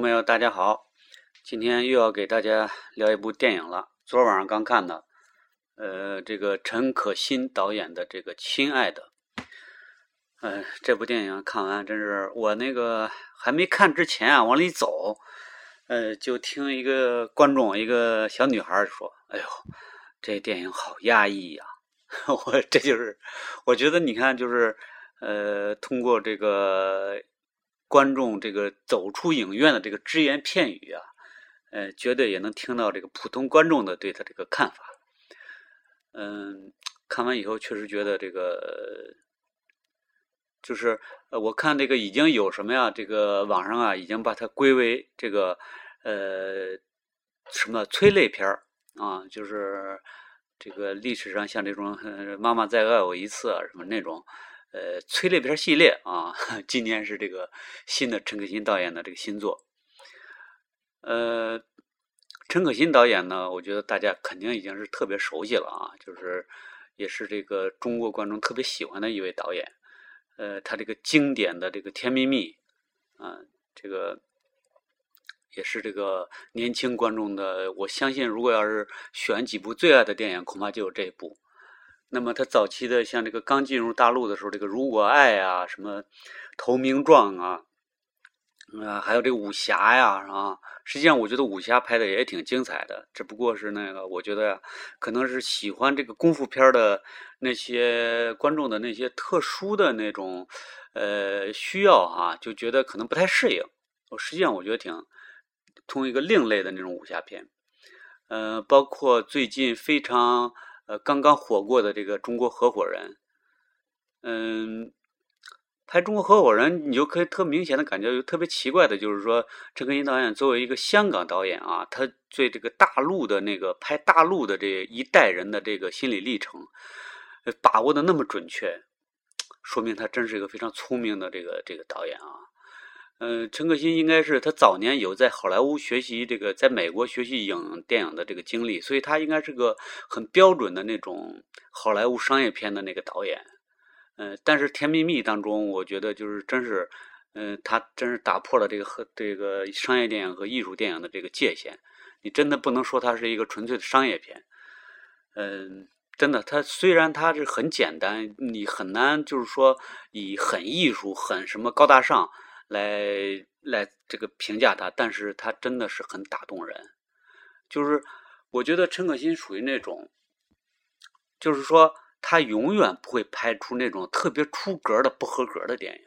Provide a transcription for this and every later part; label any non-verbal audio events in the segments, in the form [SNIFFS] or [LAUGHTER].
朋友，大家好，今天又要给大家聊一部电影了。昨晚上刚看的，呃，这个陈可辛导演的这个《亲爱的》，呃，这部电影看完真是我那个还没看之前啊，往里走，呃，就听一个观众，一个小女孩说：“哎呦，这电影好压抑呀！” [LAUGHS] 我这就是，我觉得你看，就是呃，通过这个。观众这个走出影院的这个只言片语啊，呃，绝对也能听到这个普通观众的对他这个看法。嗯，看完以后确实觉得这个，就是我看这个已经有什么呀？这个网上啊已经把它归为这个呃什么催泪片儿啊，就是这个历史上像这种“妈妈再爱我一次”啊什么那种。呃，催泪片系列啊，[LAUGHS] 今年是这个新的陈可辛导演的这个新作。呃，陈可辛导演呢，我觉得大家肯定已经是特别熟悉了啊，就是也是这个中国观众特别喜欢的一位导演。呃，他这个经典的这个《甜蜜蜜》啊，这个也是这个年轻观众的，我相信如果要是选几部最爱的电影，恐怕就有这一部。那么他早期的像这个刚进入大陆的时候，这个《如果爱》啊，什么《投名状》啊，啊，还有这个武侠呀，啊，实际上我觉得武侠拍的也挺精彩的，只不过是那个我觉得可能是喜欢这个功夫片的那些观众的那些特殊的那种呃需要哈，就觉得可能不太适应。我实际上我觉得挺从一个另类的那种武侠片，呃，包括最近非常。呃，刚刚火过的这个《中国合伙人》，嗯，拍《中国合伙人》，你就可以特明显的感觉，特别奇怪的，就是说，陈可辛导演作为一个香港导演啊，他对这个大陆的那个拍大陆的这一代人的这个心理历程，把握的那么准确，说明他真是一个非常聪明的这个这个导演啊。嗯，陈可辛应该是他早年有在好莱坞学习这个，在美国学习影电影的这个经历，所以他应该是个很标准的那种好莱坞商业片的那个导演。嗯，但是《甜蜜蜜》当中，我觉得就是真是，嗯，他真是打破了这个和这个商业电影和艺术电影的这个界限。你真的不能说它是一个纯粹的商业片。嗯，真的，它虽然它是很简单，你很难就是说以很艺术、很什么高大上。来来，这个评价他，但是他真的是很打动人。就是我觉得陈可辛属于那种，就是说他永远不会拍出那种特别出格的不合格的电影。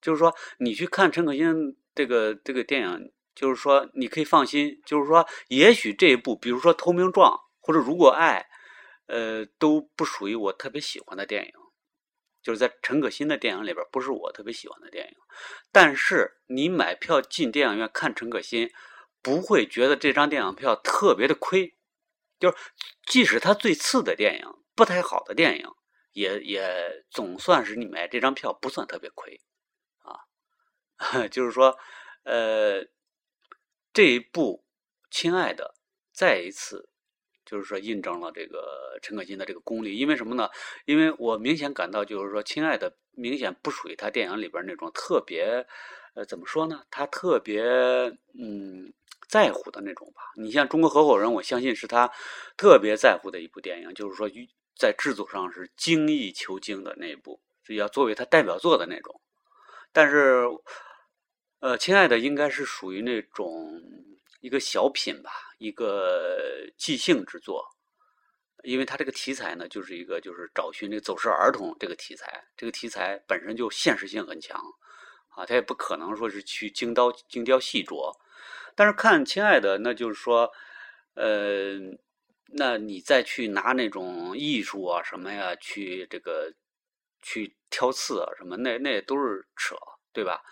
就是说你去看陈可辛这个这个电影，就是说你可以放心，就是说也许这一部，比如说《投名状》或者《如果爱》，呃，都不属于我特别喜欢的电影。就是在陈可辛的电影里边，不是我特别喜欢的电影。但是你买票进电影院看陈可辛，不会觉得这张电影票特别的亏。就是即使他最次的电影、不太好的电影，也也总算是你买这张票不算特别亏啊。[LAUGHS] 就是说，呃，这一部《亲爱的》再一次。就是说，印证了这个陈可辛的这个功力。因为什么呢？因为我明显感到，就是说，《亲爱的》明显不属于他电影里边那种特别，呃，怎么说呢？他特别嗯在乎的那种吧。你像《中国合伙人》，我相信是他特别在乎的一部电影，就是说，在制作上是精益求精的那一部，是要作为他代表作的那种。但是，呃，《亲爱的》应该是属于那种。一个小品吧，一个即兴之作，因为它这个题材呢，就是一个就是找寻这个走失儿童这个题材，这个题材本身就现实性很强，啊，他也不可能说是去精刀精雕细琢，但是看亲爱的，那就是说，呃，那你再去拿那种艺术啊什么呀，去这个去挑刺啊什么，那那都是扯，对吧？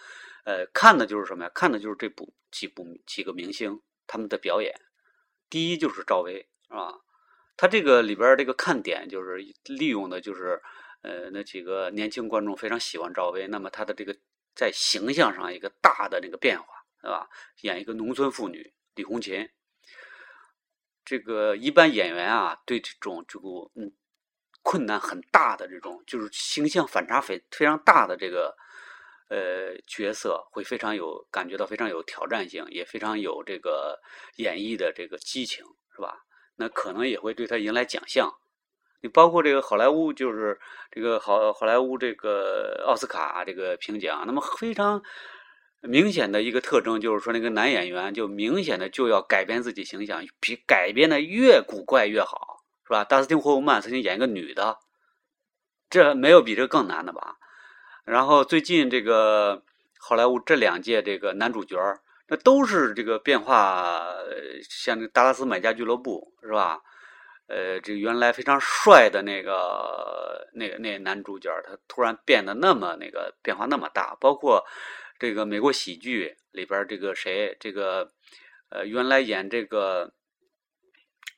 呃，看的就是什么呀？看的就是这部几部几个明星他们的表演。第一就是赵薇，是吧？他这个里边这个看点就是利用的就是呃那几个年轻观众非常喜欢赵薇，那么他的这个在形象上一个大的那个变化，是吧？演一个农村妇女李红琴。这个一般演员啊，对这种这个嗯困难很大的这种就是形象反差非非常大的这个。呃角色会非常有感觉到非常有挑战性，也非常有这个演绎的这个激情，是吧？那可能也会对他迎来奖项。你包括这个好莱坞，就是这个好好莱坞这个奥斯卡这个评奖，那么非常明显的一个特征就是说，那个男演员就明显的就要改变自己形象，比改变的越古怪越好，是吧？达斯汀霍夫曼曾经演一个女的，这没有比这更难的吧？然后最近这个好莱坞这两届这个男主角，那都是这个变化，像那达拉斯买家俱乐部，是吧？呃，这原来非常帅的那个、那个、那男主角，他突然变得那么那个变化那么大。包括这个美国喜剧里边这个谁，这个呃，原来演这个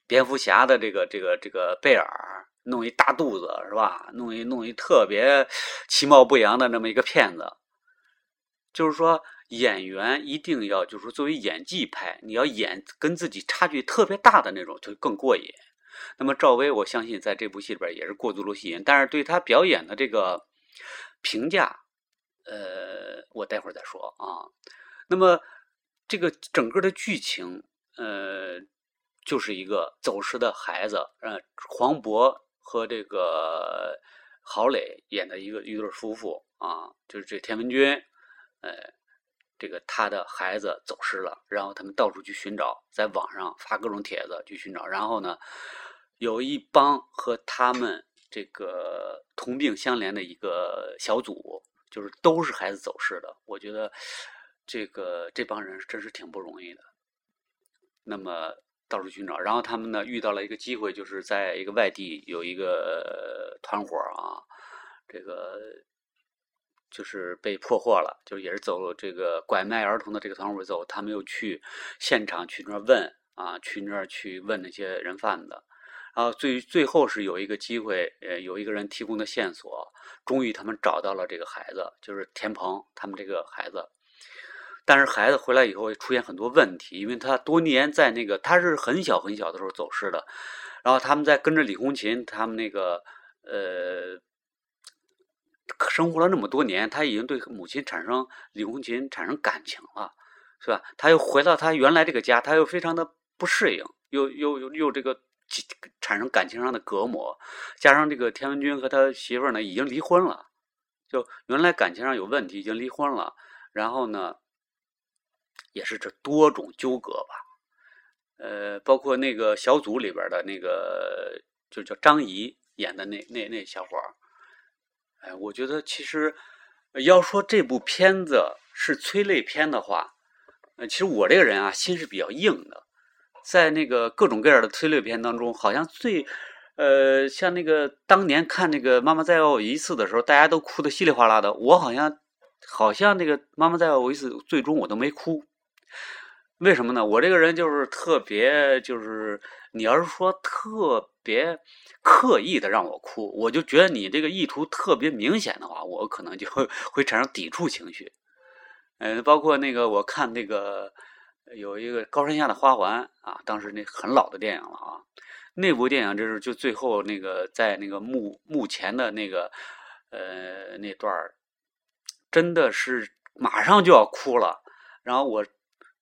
蝙蝠侠的这个、这个、这个贝尔，弄一大肚子是吧？弄一弄一特别其貌不扬的那么一个骗子。就是说，演员一定要就是，作为演技派，你要演跟自己差距特别大的那种，就更过瘾。那么赵薇，我相信在这部戏里边也是过足了戏瘾，但是对她表演的这个评价，呃，我待会儿再说啊。那么这个整个的剧情，呃，就是一个走失的孩子，呃，黄渤和这个郝蕾演的一个一对夫妇啊，就是这田文军，呃，这个他的孩子走失了，然后他们到处去寻找，在网上发各种帖子去寻找，然后呢。有一帮和他们这个同病相怜的一个小组，就是都是孩子走失的。我觉得这个这帮人真是挺不容易的。那么到处寻找，然后他们呢遇到了一个机会，就是在一个外地有一个团伙啊，这个就是被破获了，就也是走这个拐卖儿童的这个团伙走，他们又去现场去那儿问啊，去那儿去问那些人贩子。然后最最后是有一个机会，呃，有一个人提供的线索，终于他们找到了这个孩子，就是田鹏他们这个孩子。但是孩子回来以后出现很多问题，因为他多年在那个他是很小很小的时候走失的，然后他们在跟着李红琴他们那个呃生活了那么多年，他已经对母亲产生李红琴产生感情了，是吧？他又回到他原来这个家，他又非常的不适应，又又又这个。产生感情上的隔膜，加上这个田文军和他媳妇儿呢已经离婚了，就原来感情上有问题，已经离婚了。然后呢，也是这多种纠葛吧。呃，包括那个小组里边的那个，就叫张怡演的那那那小伙儿。哎，我觉得其实要说这部片子是催泪片的话，呃，其实我这个人啊心是比较硬的。在那个各种各样的催泪片当中，好像最，呃，像那个当年看那个《妈妈再爱我一次》的时候，大家都哭的稀里哗啦的。我好像，好像那个《妈妈再爱我一次》最终我都没哭。为什么呢？我这个人就是特别，就是你要是说特别刻意的让我哭，我就觉得你这个意图特别明显的话，我可能就会会产生抵触情绪。嗯，包括那个我看那个。有一个高山下的花环啊，当时那很老的电影了啊。那部电影就是就最后那个在那个墓墓前的那个呃那段真的是马上就要哭了。然后我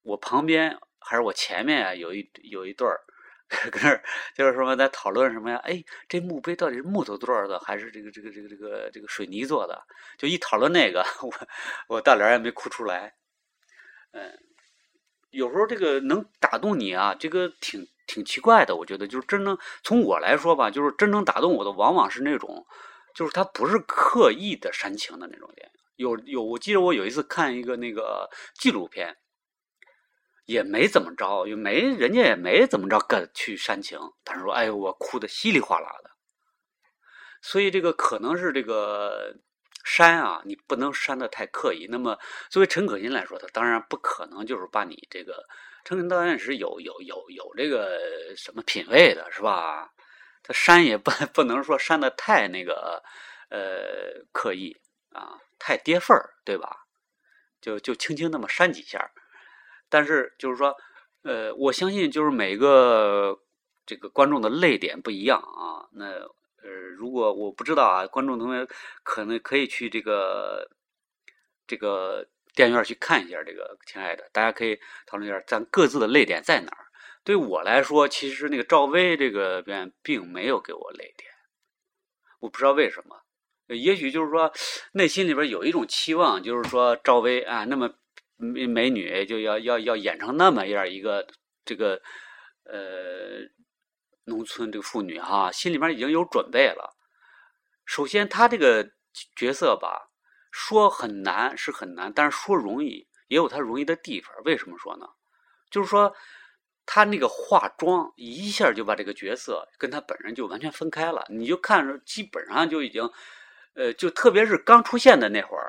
我旁边还是我前面啊，有一有一对儿 [LAUGHS] 跟那就是说在讨论什么呀？哎，这墓碑到底是木头做的还是这个这个这个这个这个水泥做的？就一讨论那个，[LAUGHS] 我我大脸也没哭出来，嗯。有时候这个能打动你啊，这个挺挺奇怪的。我觉得就是真正从我来说吧，就是真正打动我的，往往是那种，就是他不是刻意的煽情的那种电影。有有，我记得我有一次看一个那个纪录片，也没怎么着，也没人家也没怎么着跟去煽情，但是说，哎呦，我哭的稀里哗啦的。所以这个可能是这个。删啊，你不能删的太刻意。那么，作为陈可辛来说，他当然不可能就是把你这个陈可辛导演是有有有有这个什么品位的，是吧？他删也不 [LAUGHS] 不能说删的太那个呃刻意啊，太跌份儿，对吧？就就轻轻那么删几下。但是就是说，呃，我相信就是每个这个观众的泪点不一样啊，那。呃，如果我不知道啊，观众同学可能可以去这个这个电影院去看一下这个《亲爱的》，大家可以讨论一下咱各自的泪点在哪儿。对我来说，其实那个赵薇这个边并没有给我泪点，我不知道为什么。也许就是说 [SNIFFS] 内心里边有一种期望，就是说赵薇啊那么美美女，就要要要演成那么样一个这个呃农村这个妇女哈，心里面已经有准备了。首先，她这个角色吧，说很难是很难，但是说容易也有她容易的地方。为什么说呢？就是说。他那个化妆一下就把这个角色跟他本人就完全分开了，你就看着基本上就已经，呃，就特别是刚出现的那会儿，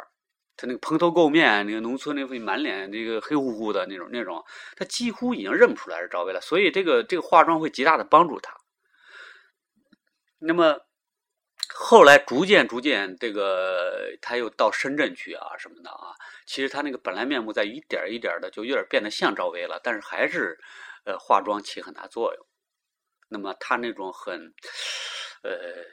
他那个蓬头垢面，那个农村那副满脸那个黑乎乎的那种那种，他几乎已经认不出来是赵薇了。所以这个这个化妆会极大的帮助他。那么后来逐渐逐渐，这个他又到深圳去啊什么的啊，其实他那个本来面目在一点一点的就有点变得像赵薇了，但是还是。呃，化妆起很大作用。那么他那种很，呃，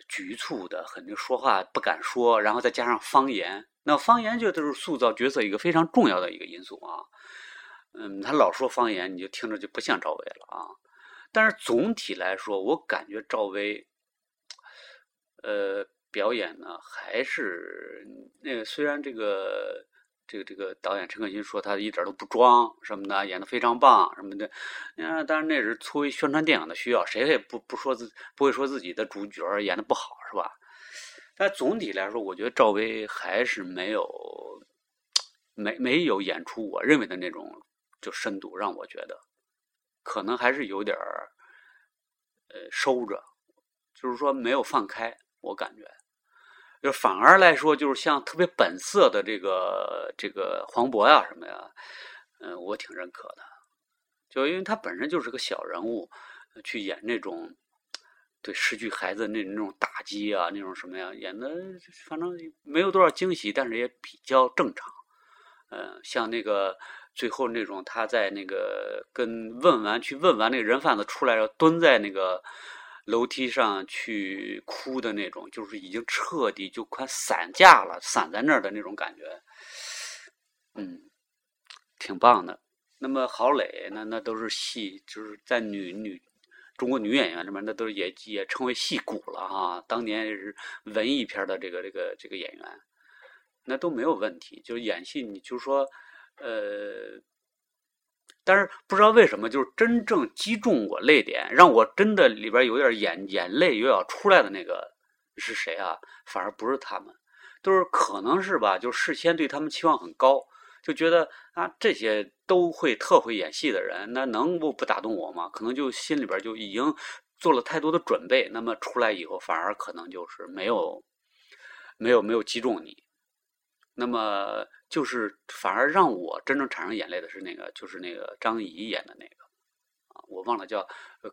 局促的，很就说话不敢说，然后再加上方言，那方言就都是塑造角色一个非常重要的一个因素啊。嗯，他老说方言，你就听着就不像赵薇了啊。但是总体来说，我感觉赵薇，呃，表演呢还是那个，虽然这个。这个这个导演陈可辛说他一点都不装什么的，演的非常棒什么的。嗯，当然那是出于宣传电影的需要，谁也不不说自不会说自己的主角演的不好是吧？但总体来说，我觉得赵薇还是没有没没有演出我认为的那种就深度，让我觉得可能还是有点儿呃收着，就是说没有放开，我感觉。就反而来说，就是像特别本色的这个这个黄渤呀什么呀，嗯，我挺认可的。就因为他本身就是个小人物，去演那种对失去孩子那那种打击啊，那种什么呀，演的反正没有多少惊喜，但是也比较正常。嗯，像那个最后那种他在那个跟问完去问完那个人贩子出来，要蹲在那个。楼梯上去哭的那种，就是已经彻底就快散架了，散在那儿的那种感觉，嗯，挺棒的。那么郝蕾，那那都是戏，就是在女女中国女演员里面，那都是也也称为戏骨了哈。当年是文艺片的这个这个这个演员，那都没有问题。就是演戏，你就说，呃。但是不知道为什么，就是真正击中我泪点，让我真的里边有点眼眼泪又要出来的那个是谁啊？反而不是他们，都是可能是吧？就事先对他们期望很高，就觉得啊这些都会特会演戏的人，那能不不打动我吗？可能就心里边就已经做了太多的准备，那么出来以后反而可能就是没有没有没有击中你，那么。就是反而让我真正产生眼泪的是那个，就是那个张怡演的那个，我忘了叫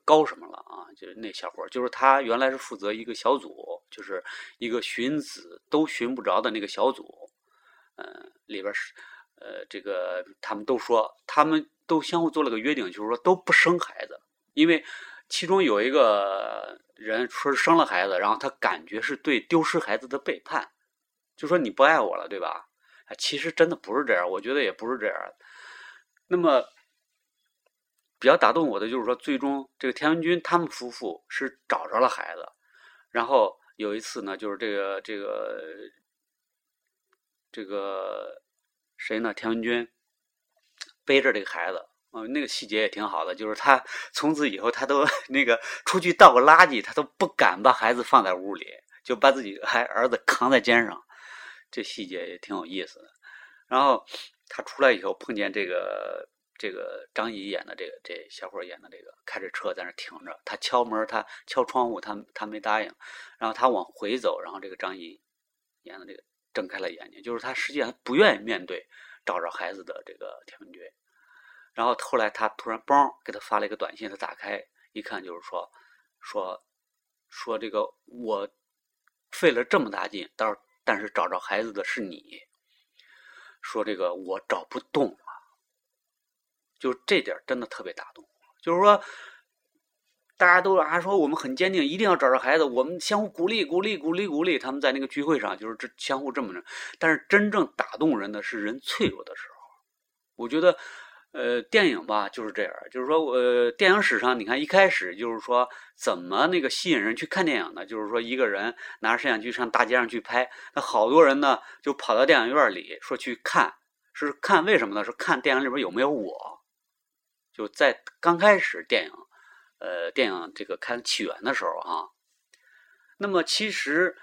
高什么了啊，就是那小伙就是他原来是负责一个小组，就是一个寻子都寻不着的那个小组，嗯，里边是呃，这个他们都说，他们都相互做了个约定，就是说都不生孩子，因为其中有一个人说生了孩子，然后他感觉是对丢失孩子的背叛，就说你不爱我了，对吧？啊，其实真的不是这样，我觉得也不是这样。那么，比较打动我的就是说，最终这个田文军他们夫妇是找着了孩子，然后有一次呢，就是这个这个这个谁呢？田文军背着这个孩子，嗯，那个细节也挺好的，就是他从此以后他都那个出去倒个垃圾，他都不敢把孩子放在屋里，就把自己还儿子扛在肩上。这细节也挺有意思的。然后他出来以后，碰见这个这个张译演的这个这小伙演的这个，开着车在那停着。他敲门，他敲窗户，他他没答应。然后他往回走，然后这个张译演的这个睁开了眼睛，就是他实际上不愿意面对找着孩子的这个田文军。然后后来他突然嘣给他发了一个短信，他打开一看，就是说说说这个我费了这么大劲，到时候。但是找着孩子的是你，说这个我找不动了，就这点真的特别打动。就是说，大家都啊说我们很坚定，一定要找着孩子，我们相互鼓励，鼓励，鼓励，鼓励。他们在那个聚会上就是这相互这么着。但是真正打动人的是人脆弱的时候。我觉得，呃，电影吧就是这样，就是说，呃，电影史上你看一开始就是说怎么那个吸引人去看电影呢？就是说一个人拿着摄像机上大街上去拍，那好多人呢就跑到电影院里说去看，是看为什么呢？是看电影里边有没有我。就在刚开始电影。呃，电影这个开起源的时候啊，那么其实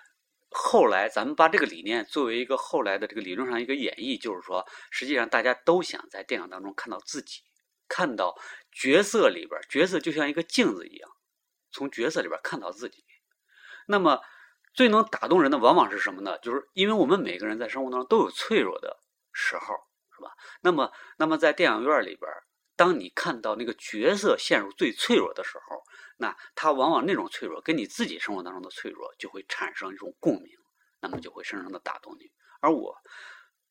后来咱们把这个理念作为一个后来的这个理论上一个演绎，就是说，实际上大家都想在电影当中看到自己，看到角色里边，角色就像一个镜子一样，从角色里边看到自己。那么最能打动人的往往是什么呢？就是因为我们每个人在生活当中都有脆弱的时候，是吧？那么，那么在电影院里边。当你看到那个角色陷入最脆弱的时候，那他往往那种脆弱跟你自己生活当中的脆弱就会产生一种共鸣，那么就会深深的打动你。而我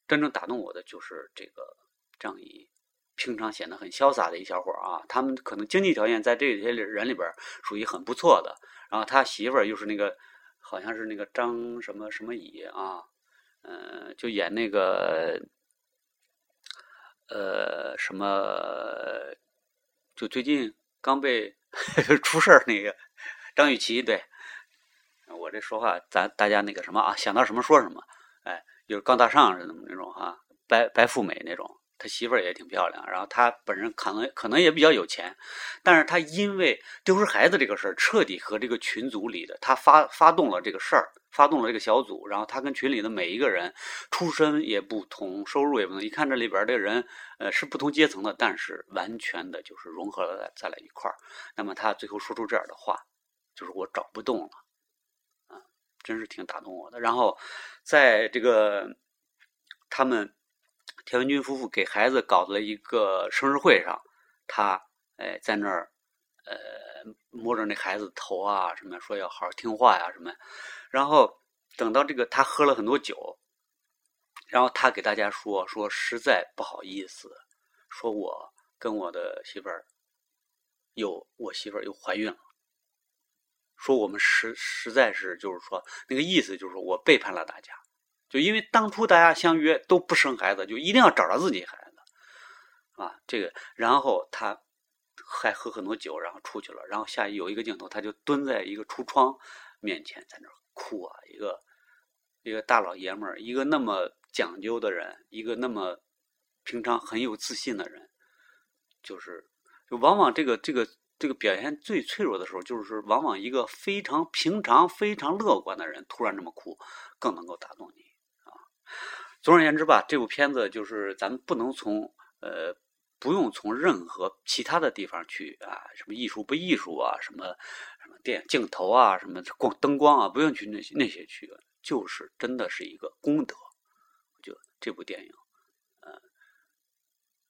真正打动我的就是这个张仪，平常显得很潇洒的一小伙啊。他们可能经济条件在这些人里边属于很不错的，然后他媳妇儿又是那个好像是那个张什么什么乙啊，嗯，就演那个。呃，什么？就最近刚被 [LAUGHS] 出事儿那个张雨绮，对我这说话，咱大家那个什么啊，想到什么说什么，哎，就是高大上似的那种哈，白白富美那种。他媳妇儿也挺漂亮，然后他本人可能可能也比较有钱，但是他因为丢失孩子这个事儿，彻底和这个群组里的他发发动了这个事儿，发动了这个小组，然后他跟群里的每一个人出身也不同，收入也不同，一看这里边的人，呃，是不同阶层的，但是完全的就是融合了在在了一块儿。那么他最后说出这样的话，就是我找不动了，啊，真是挺打动我的。然后在这个他们。田文军夫妇给孩子搞了一个生日会上，他哎在那儿，呃摸着那孩子头啊什么，说要好好听话呀什么，然后等到这个他喝了很多酒，然后他给大家说说实在不好意思，说我跟我的媳妇儿又我媳妇儿又怀孕了，说我们实实在是就是说那个意思就是说我背叛了大家。就因为当初大家相约都不生孩子，就一定要找着自己孩子，啊，这个，然后他还喝很多酒，然后出去了，然后下有一个镜头，他就蹲在一个橱窗面前，在那哭啊，一个一个大老爷们儿，一个那么讲究的人，一个那么平常很有自信的人，就是就往往这个这个这个表现最脆弱的时候，就是往往一个非常平常、非常乐观的人突然这么哭，更能够打动你。总而言之吧，这部片子就是咱们不能从呃，不用从任何其他的地方去啊，什么艺术不艺术啊，什么什么电影镜头啊，什么光灯光啊，不用去那些那些去，就是真的是一个功德。就这部电影，呃，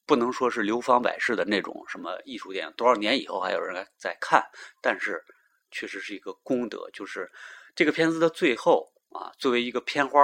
不能说是流芳百世的那种什么艺术电影，多少年以后还有人在看，但是确实是一个功德。就是这个片子的最后啊，作为一个片花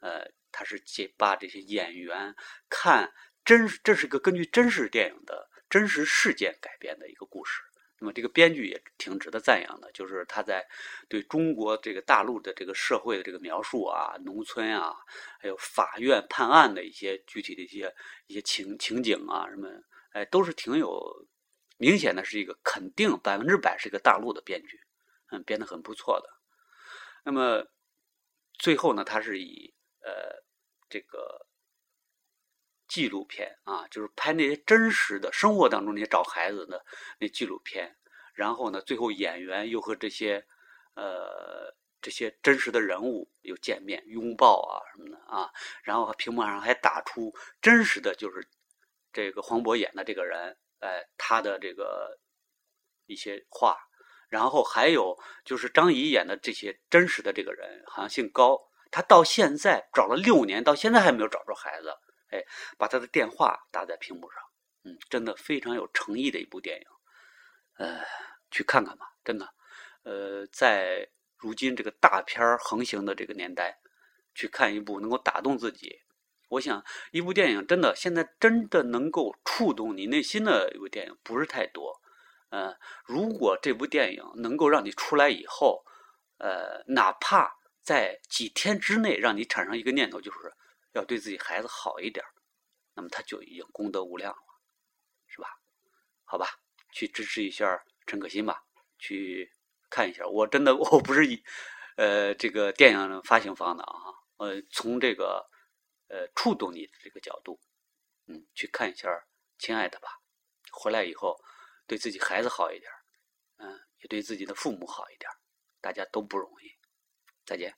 呃。他是借把这些演员看真，这是个根据真实电影的真实事件改编的一个故事。那么这个编剧也挺值得赞扬的，就是他在对中国这个大陆的这个社会的这个描述啊，农村啊，还有法院判案的一些具体的一些一些情情景啊，什么哎，都是挺有明显的是一个肯定百分之百是一个大陆的编剧，嗯，编的很不错的。那么最后呢，他是以。呃，这个纪录片啊，就是拍那些真实的生活当中那些找孩子的那纪录片，然后呢，最后演员又和这些呃这些真实的人物又见面拥抱啊什么的啊，然后屏幕上还打出真实的就是这个黄渤演的这个人，哎，他的这个一些话，然后还有就是张仪演的这些真实的这个人，好像姓高。他到现在找了六年，到现在还没有找着孩子。哎，把他的电话打在屏幕上，嗯，真的非常有诚意的一部电影。呃，去看看吧，真的。呃，在如今这个大片横行的这个年代，去看一部能够打动自己，我想一部电影真的现在真的能够触动你内心的一部电影不是太多。呃，如果这部电影能够让你出来以后，呃，哪怕在几天之内让你产生一个念头，就是要对自己孩子好一点，那么他就已经功德无量了，是吧？好吧，去支持一下陈可辛吧，去看一下。我真的 [LAUGHS] 我不是以呃这个电影发行方的啊，呃，从这个呃触动你的这个角度，嗯，去看一下《亲爱的》吧。回来以后。对自己孩子好一点，嗯，也对自己的父母好一点，大家都不容易。再见。